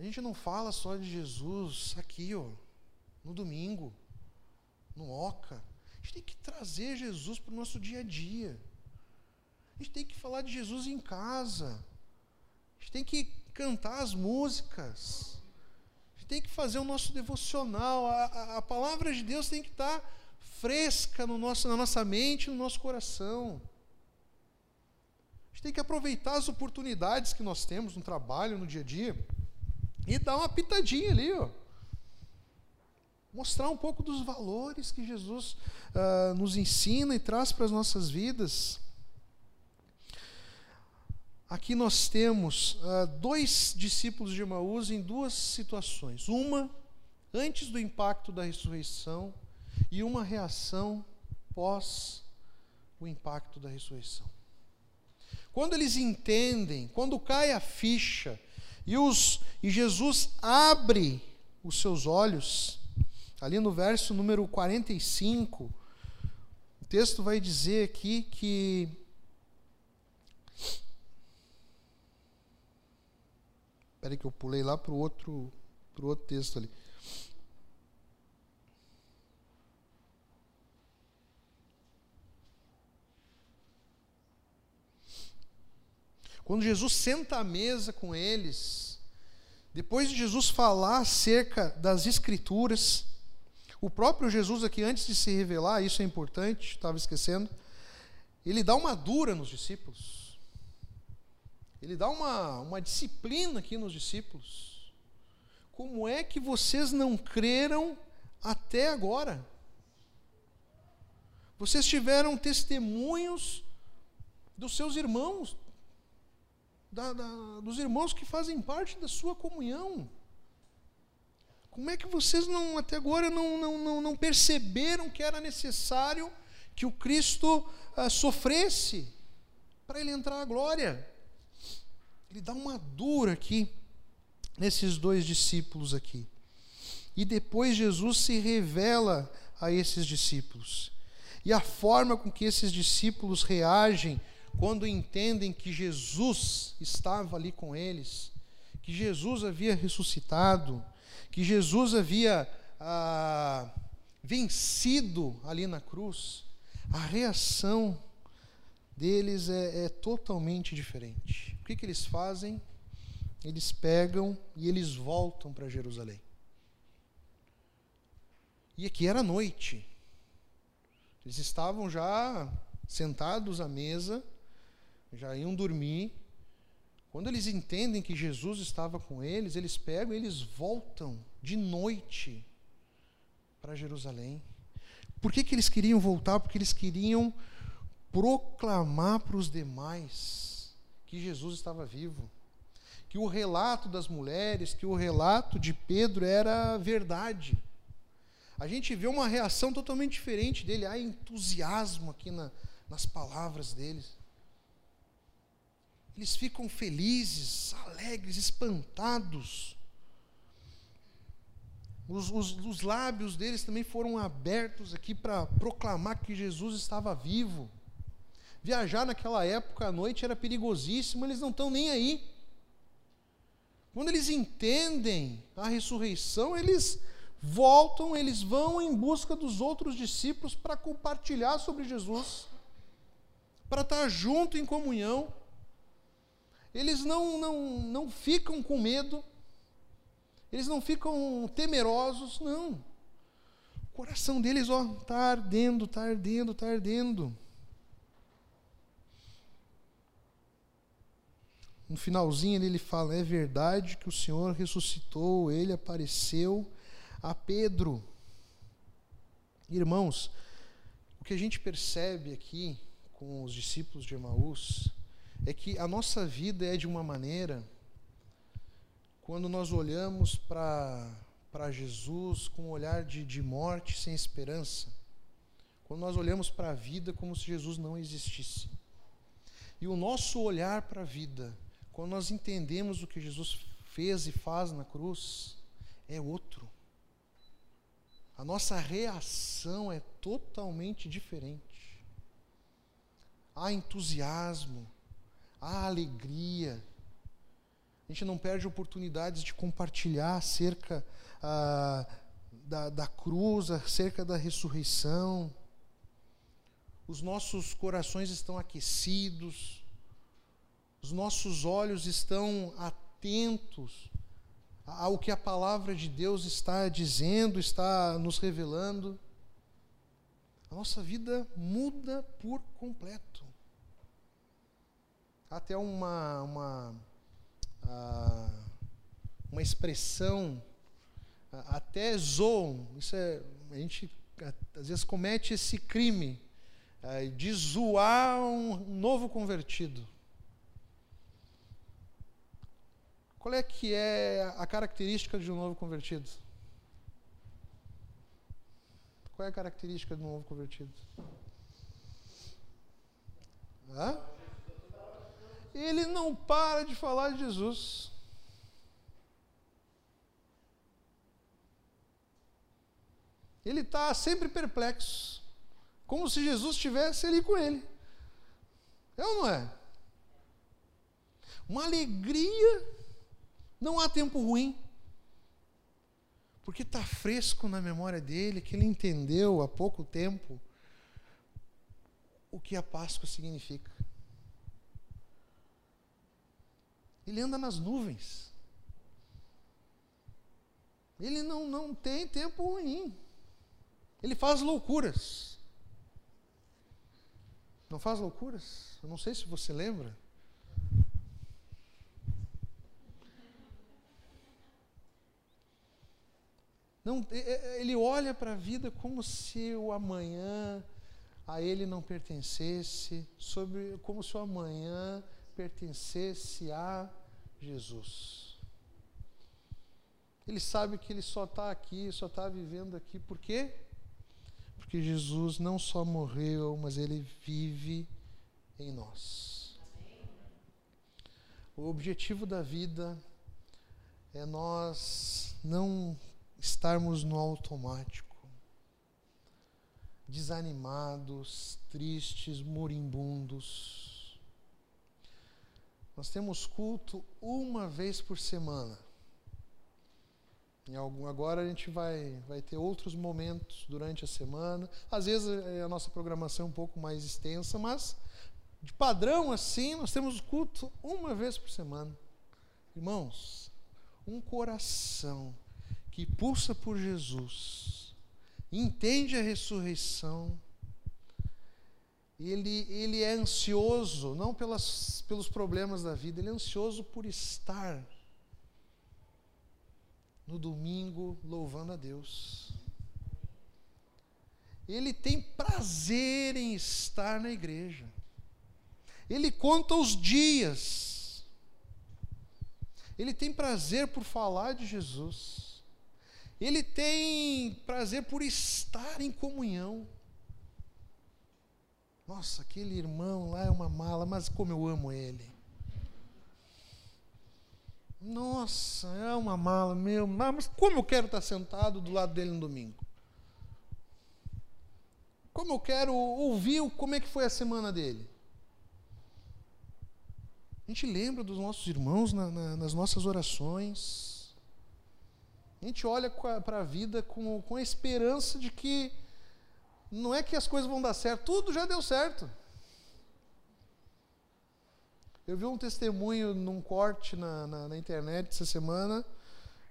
A gente não fala só de Jesus aqui, ó, no domingo, no Oca. A gente tem que trazer Jesus para o nosso dia a dia. A gente tem que falar de Jesus em casa. A gente tem que cantar as músicas. A gente tem que fazer o nosso devocional. A, a, a palavra de Deus tem que estar fresca no nosso, na nossa mente, no nosso coração. A gente tem que aproveitar as oportunidades que nós temos no trabalho, no dia a dia e dar uma pitadinha ali, ó. Mostrar um pouco dos valores que Jesus uh, nos ensina e traz para as nossas vidas. Aqui nós temos uh, dois discípulos de Emaús em duas situações. Uma antes do impacto da ressurreição e uma reação pós o impacto da ressurreição. Quando eles entendem, quando cai a ficha e, os, e Jesus abre os seus olhos, ali no verso número 45, o texto vai dizer aqui que. Espera que eu pulei lá para o outro, outro texto ali. Quando Jesus senta à mesa com eles, depois de Jesus falar acerca das Escrituras, o próprio Jesus aqui, antes de se revelar, isso é importante, estava esquecendo, ele dá uma dura nos discípulos. Ele dá uma, uma disciplina aqui nos discípulos. Como é que vocês não creram até agora? Vocês tiveram testemunhos dos seus irmãos, da, da, dos irmãos que fazem parte da sua comunhão. Como é que vocês não, até agora não, não, não, não perceberam que era necessário que o Cristo ah, sofresse para ele entrar à glória? Ele dá uma dura aqui nesses dois discípulos aqui. E depois Jesus se revela a esses discípulos. E a forma com que esses discípulos reagem quando entendem que Jesus estava ali com eles, que Jesus havia ressuscitado, que Jesus havia ah, vencido ali na cruz, a reação deles é, é totalmente diferente. O que, que eles fazem? Eles pegam e eles voltam para Jerusalém. E aqui era noite. Eles estavam já sentados à mesa, já iam dormir. Quando eles entendem que Jesus estava com eles, eles pegam e eles voltam de noite para Jerusalém. Por que, que eles queriam voltar? Porque eles queriam proclamar para os demais que Jesus estava vivo. Que o relato das mulheres, que o relato de Pedro era verdade. A gente vê uma reação totalmente diferente dele. Há entusiasmo aqui na, nas palavras deles eles ficam felizes, alegres, espantados. Os, os, os lábios deles também foram abertos aqui para proclamar que Jesus estava vivo. Viajar naquela época à noite era perigosíssimo, eles não estão nem aí. Quando eles entendem a ressurreição, eles voltam, eles vão em busca dos outros discípulos para compartilhar sobre Jesus, para estar junto em comunhão. Eles não, não, não ficam com medo, eles não ficam temerosos, não. O coração deles, ó, está ardendo, está ardendo, está ardendo. no finalzinho ele fala: É verdade que o Senhor ressuscitou, ele apareceu a Pedro. Irmãos, o que a gente percebe aqui com os discípulos de Emaús é que a nossa vida é de uma maneira, quando nós olhamos para Jesus com um olhar de, de morte sem esperança, quando nós olhamos para a vida como se Jesus não existisse. E o nosso olhar para a vida, quando nós entendemos o que Jesus fez e faz na cruz, é outro. A nossa reação é totalmente diferente. Há entusiasmo, há alegria. A gente não perde oportunidades de compartilhar acerca ah, da, da cruz, acerca da ressurreição. Os nossos corações estão aquecidos, os nossos olhos estão atentos ao que a palavra de Deus está dizendo, está nos revelando. A nossa vida muda por completo até uma, uma, uh, uma expressão, uh, até zoam, isso é, a gente às vezes comete esse crime de zoar um novo convertido. Qual é que é a característica de um novo convertido? Qual é a característica de um novo convertido? Hã? Ele não para de falar de Jesus. Ele está sempre perplexo, como se Jesus estivesse ali com ele. É ou não é? Uma alegria, não há tempo ruim, porque está fresco na memória dele, que ele entendeu há pouco tempo o que a Páscoa significa. Ele anda nas nuvens. Ele não, não tem tempo ruim. Ele faz loucuras. Não faz loucuras? Eu não sei se você lembra. Não, ele olha para a vida como se o amanhã a ele não pertencesse, sobre, como se o amanhã pertencesse a Jesus. Ele sabe que ele só está aqui, só está vivendo aqui. Por quê? Porque Jesus não só morreu, mas ele vive em nós. O objetivo da vida é nós não estarmos no automático, desanimados, tristes, moribundos nós temos culto uma vez por semana. Em algum, agora a gente vai, vai ter outros momentos durante a semana. Às vezes é, a nossa programação é um pouco mais extensa, mas de padrão assim, nós temos culto uma vez por semana. Irmãos, um coração que pulsa por Jesus, entende a ressurreição, ele, ele é ansioso, não pelas, pelos problemas da vida, ele é ansioso por estar no domingo louvando a Deus. Ele tem prazer em estar na igreja. Ele conta os dias. Ele tem prazer por falar de Jesus. Ele tem prazer por estar em comunhão. Nossa, aquele irmão lá é uma mala, mas como eu amo ele. Nossa, é uma mala, meu, mas como eu quero estar sentado do lado dele no domingo. Como eu quero ouvir como é que foi a semana dele. A gente lembra dos nossos irmãos na, na, nas nossas orações. A gente olha para a vida com, com a esperança de que não é que as coisas vão dar certo, tudo já deu certo. Eu vi um testemunho num corte na, na, na internet essa semana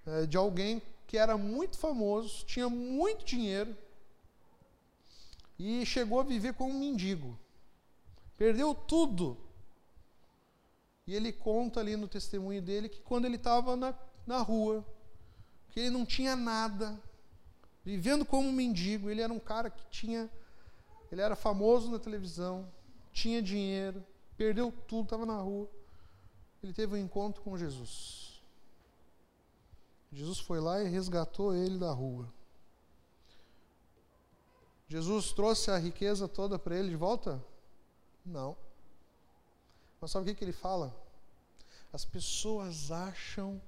é, de alguém que era muito famoso, tinha muito dinheiro e chegou a viver como um mendigo. Perdeu tudo. E ele conta ali no testemunho dele que quando ele estava na, na rua, que ele não tinha nada, vivendo como um mendigo, ele era um cara que tinha. Ele era famoso na televisão, tinha dinheiro, perdeu tudo, estava na rua. Ele teve um encontro com Jesus. Jesus foi lá e resgatou ele da rua. Jesus trouxe a riqueza toda para ele de volta? Não. Mas sabe o que, que ele fala? As pessoas acham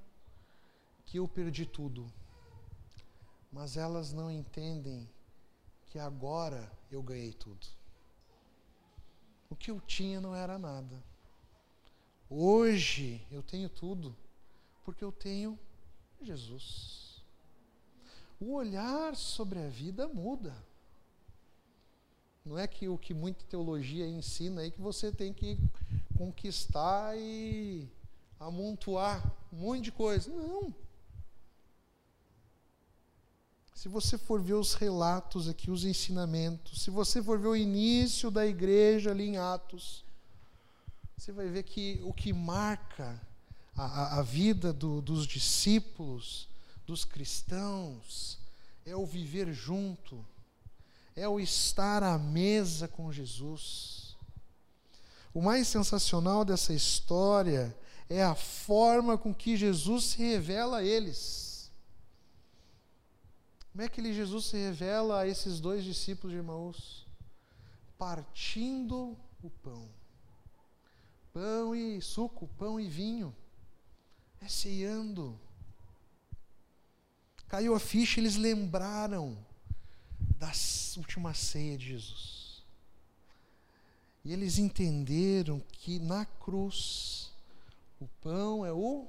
que eu perdi tudo, mas elas não entendem que agora eu ganhei tudo. O que eu tinha não era nada. Hoje eu tenho tudo, porque eu tenho Jesus. O olhar sobre a vida muda. Não é que o que muita teologia ensina aí que você tem que conquistar e amontoar um monte de coisa. Não. Se você for ver os relatos aqui, os ensinamentos, se você for ver o início da igreja ali em Atos, você vai ver que o que marca a, a vida do, dos discípulos, dos cristãos, é o viver junto, é o estar à mesa com Jesus. O mais sensacional dessa história é a forma com que Jesus se revela a eles. Como é que ele, Jesus se revela a esses dois discípulos de Emaús? Partindo o pão. Pão e suco, pão e vinho. É ceando. Caiu a ficha, eles lembraram da última ceia de Jesus. E eles entenderam que na cruz o pão é o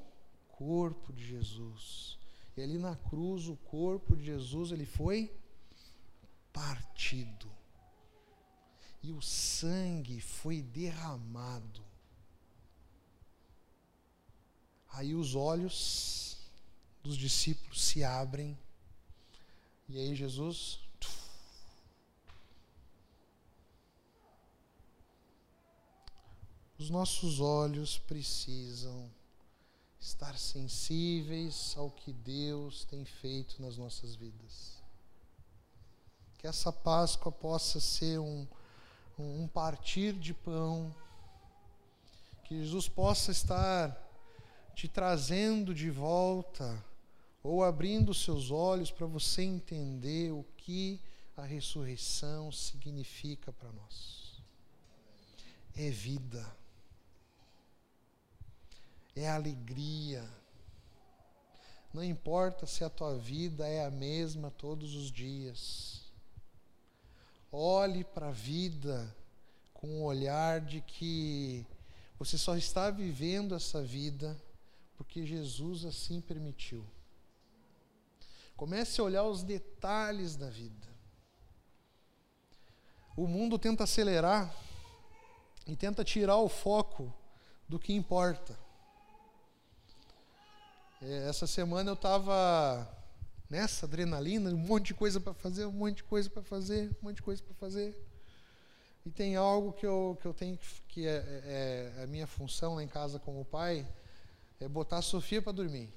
corpo de Jesus. E ali na cruz o corpo de Jesus ele foi partido. E o sangue foi derramado. Aí os olhos dos discípulos se abrem. E aí Jesus Os nossos olhos precisam estar sensíveis ao que Deus tem feito nas nossas vidas. Que essa Páscoa possa ser um, um partir de pão, que Jesus possa estar te trazendo de volta ou abrindo seus olhos para você entender o que a ressurreição significa para nós. É vida é alegria. Não importa se a tua vida é a mesma todos os dias. Olhe para a vida com o olhar de que você só está vivendo essa vida porque Jesus assim permitiu. Comece a olhar os detalhes da vida. O mundo tenta acelerar e tenta tirar o foco do que importa. É, essa semana eu estava nessa adrenalina, um monte de coisa para fazer, um monte de coisa para fazer, um monte de coisa para fazer. E tem algo que eu, que eu tenho que é, é, é a minha função lá em casa como pai, é botar a Sofia para dormir.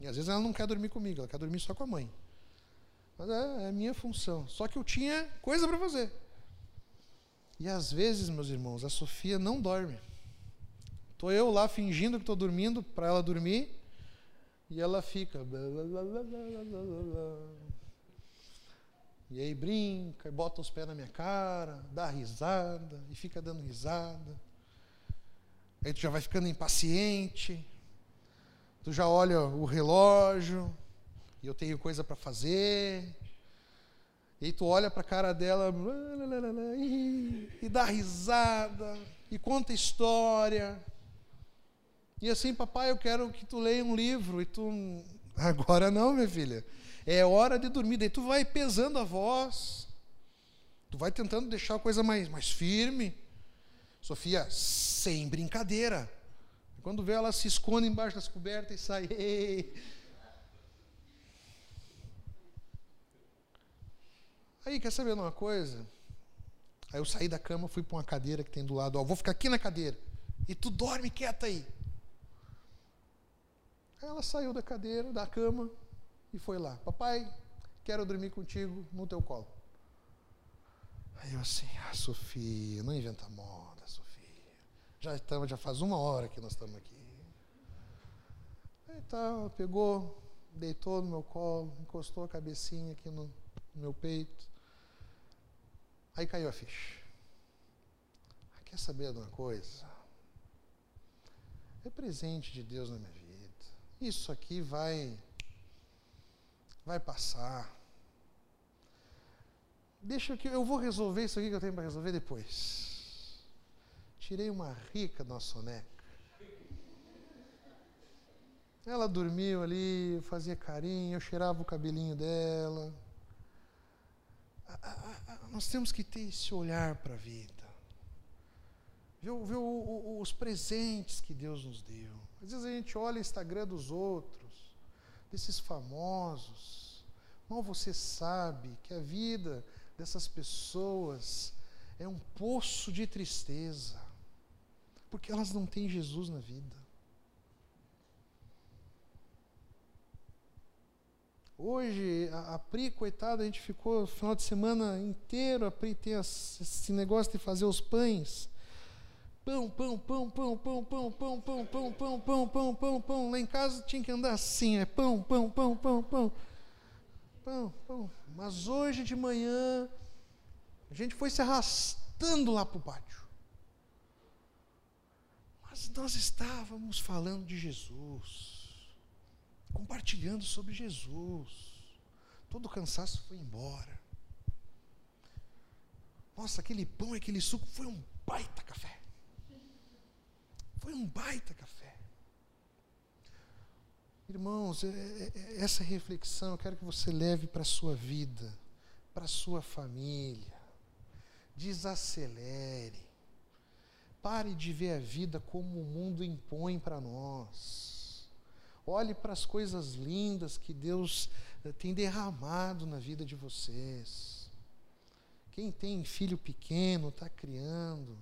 E às vezes ela não quer dormir comigo, ela quer dormir só com a mãe. Mas é, é a minha função. Só que eu tinha coisa para fazer. E às vezes, meus irmãos, a Sofia não dorme. Estou eu lá fingindo que estou dormindo para ela dormir. E ela fica. E aí brinca, bota os pés na minha cara, dá risada, e fica dando risada. Aí tu já vai ficando impaciente, tu já olha o relógio, e eu tenho coisa para fazer. E tu olha para a cara dela e, e dá risada, e conta história. E assim, papai, eu quero que tu leia um livro. E tu, agora não, minha filha. É hora de dormir. Daí tu vai pesando a voz. Tu vai tentando deixar a coisa mais, mais firme. Sofia, sem brincadeira. Quando vê, ela se esconde embaixo das cobertas e sai. Ei. Aí, quer saber uma coisa? Aí eu saí da cama, fui para uma cadeira que tem do lado. Ó, vou ficar aqui na cadeira. E tu dorme quieta aí. Ela saiu da cadeira, da cama e foi lá. Papai, quero dormir contigo no teu colo. Aí eu assim, ah, Sofia, não inventa moda, Sofia. Já estamos, já faz uma hora que nós estamos aqui. Aí tá, pegou, deitou no meu colo, encostou a cabecinha aqui no, no meu peito. Aí caiu a ficha. Ah, quer saber de uma coisa? É presente de Deus na minha vida. Isso aqui vai vai passar. Deixa que eu vou resolver isso aqui que eu tenho para resolver depois. Tirei uma rica da soneca. Ela dormiu ali, fazia carinho, eu cheirava o cabelinho dela. Nós temos que ter esse olhar para a vida. Ver, ver os presentes que Deus nos deu. Às vezes a gente olha o Instagram dos outros, desses famosos. Mal você sabe que a vida dessas pessoas é um poço de tristeza, porque elas não têm Jesus na vida. Hoje, a, a Pri, coitada, a gente ficou o final de semana inteiro, a Pri tem esse negócio de fazer os pães. Pão, pão, pão, pão, pão, pão, pão, pão, pão, pão, pão, pão, pão, pão. Lá em casa tinha que andar assim, é pão, pão, pão, pão, pão. Pão, pão. Mas hoje de manhã, a gente foi se arrastando lá para o pátio. Mas nós estávamos falando de Jesus, compartilhando sobre Jesus. Todo o cansaço foi embora. Nossa, aquele pão e aquele suco foi um baita café. Foi um baita café. Irmãos, é, é, é, essa reflexão eu quero que você leve para a sua vida, para a sua família. Desacelere. Pare de ver a vida como o mundo impõe para nós. Olhe para as coisas lindas que Deus eh, tem derramado na vida de vocês. Quem tem filho pequeno, está criando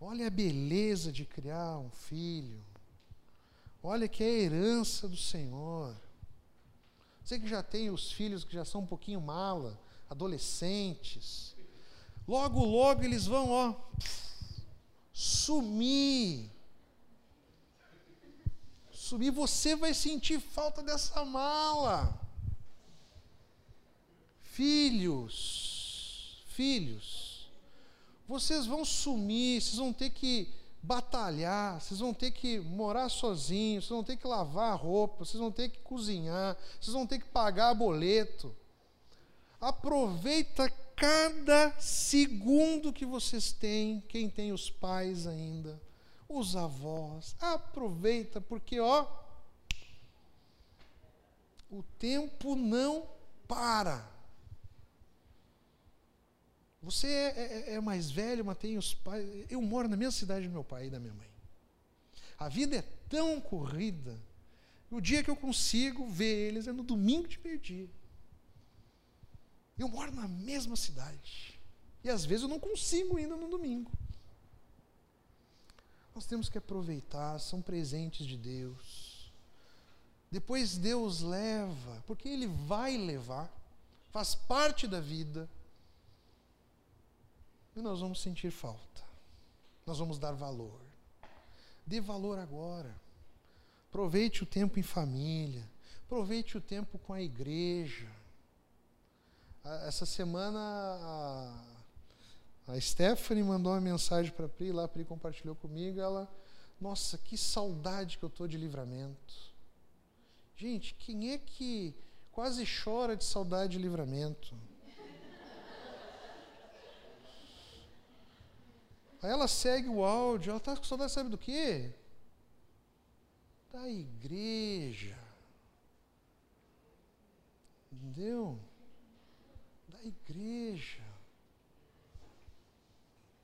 Olha a beleza de criar um filho. Olha que é a herança do Senhor. Você que já tem os filhos que já são um pouquinho mala, adolescentes. Logo, logo eles vão, ó, sumir. Sumir, você vai sentir falta dessa mala. Filhos, filhos, vocês vão sumir, vocês vão ter que batalhar, vocês vão ter que morar sozinhos, vocês vão ter que lavar roupa, vocês vão ter que cozinhar, vocês vão ter que pagar boleto. Aproveita cada segundo que vocês têm, quem tem os pais ainda, os avós. Aproveita, porque ó, o tempo não para. Você é, é, é, mais velho, mas tem os pais. Eu moro na mesma cidade do meu pai e da minha mãe. A vida é tão corrida. O dia que eu consigo ver eles é no domingo de meio-dia. Eu moro na mesma cidade. E às vezes eu não consigo ainda no domingo. Nós temos que aproveitar, são presentes de Deus. Depois Deus leva, porque Ele vai levar, faz parte da vida e nós vamos sentir falta. Nós vamos dar valor. Dê valor agora. Aproveite o tempo em família. Aproveite o tempo com a igreja. Essa semana a, a Stephanie mandou uma mensagem para a Pri, lá a Pri compartilhou comigo. Ela, nossa, que saudade que eu estou de livramento. Gente, quem é que quase chora de saudade de livramento? Aí ela segue o áudio, ela está com saudade, sabe do quê? Da igreja. Entendeu? Da igreja.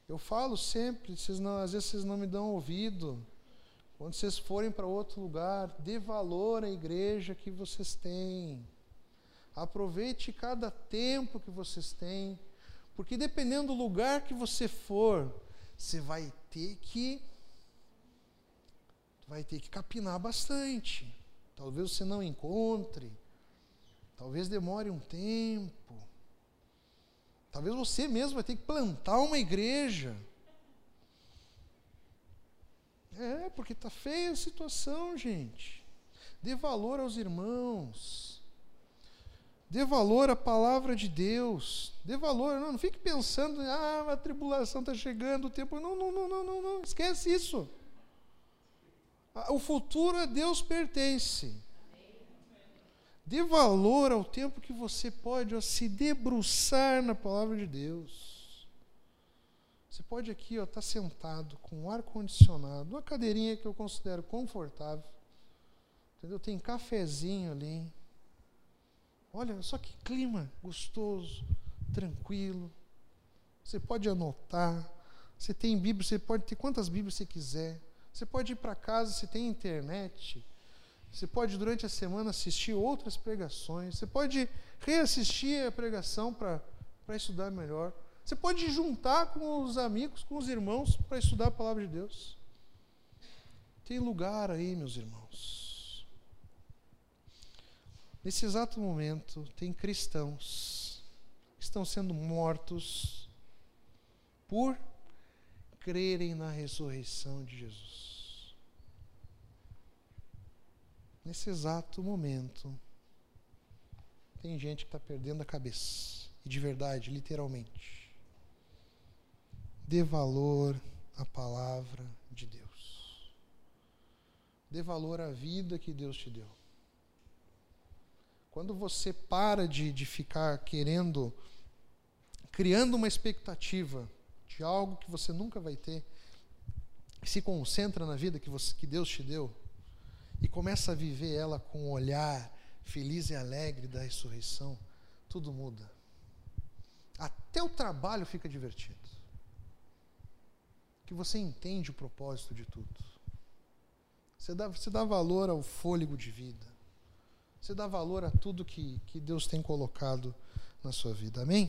Eu falo sempre, vocês não, às vezes vocês não me dão ouvido. Quando vocês forem para outro lugar, dê valor à igreja que vocês têm. Aproveite cada tempo que vocês têm, porque dependendo do lugar que você for, você vai ter que vai ter que capinar bastante. Talvez você não encontre. Talvez demore um tempo. Talvez você mesmo vai ter que plantar uma igreja. É, porque está feia a situação, gente. Dê valor aos irmãos. Dê valor à palavra de Deus. Dê valor. Não, não fique pensando, ah, a tribulação está chegando, o tempo. Não, não, não, não, não, não. Esquece isso. O futuro a Deus pertence. Dê valor ao tempo que você pode ó, se debruçar na palavra de Deus. Você pode aqui estar tá sentado com um ar-condicionado, uma cadeirinha que eu considero confortável. Entendeu? Tem cafezinho ali. Olha só que clima gostoso, tranquilo. Você pode anotar. Você tem Bíblia, você pode ter quantas Bíblias você quiser. Você pode ir para casa, você tem internet. Você pode, durante a semana, assistir outras pregações. Você pode reassistir a pregação para estudar melhor. Você pode juntar com os amigos, com os irmãos, para estudar a palavra de Deus. Tem lugar aí, meus irmãos. Nesse exato momento, tem cristãos que estão sendo mortos por crerem na ressurreição de Jesus. nesse exato momento, tem gente que está perdendo a cabeça. E de verdade, literalmente. Dê valor à palavra de Deus. Dê valor à vida que Deus te deu. Quando você para de, de ficar querendo, criando uma expectativa de algo que você nunca vai ter, se concentra na vida que, você, que Deus te deu, e começa a viver ela com um olhar feliz e alegre da ressurreição, tudo muda. Até o trabalho fica divertido. Que você entende o propósito de tudo. Você dá, você dá valor ao fôlego de vida. Você dá valor a tudo que, que Deus tem colocado na sua vida. Amém?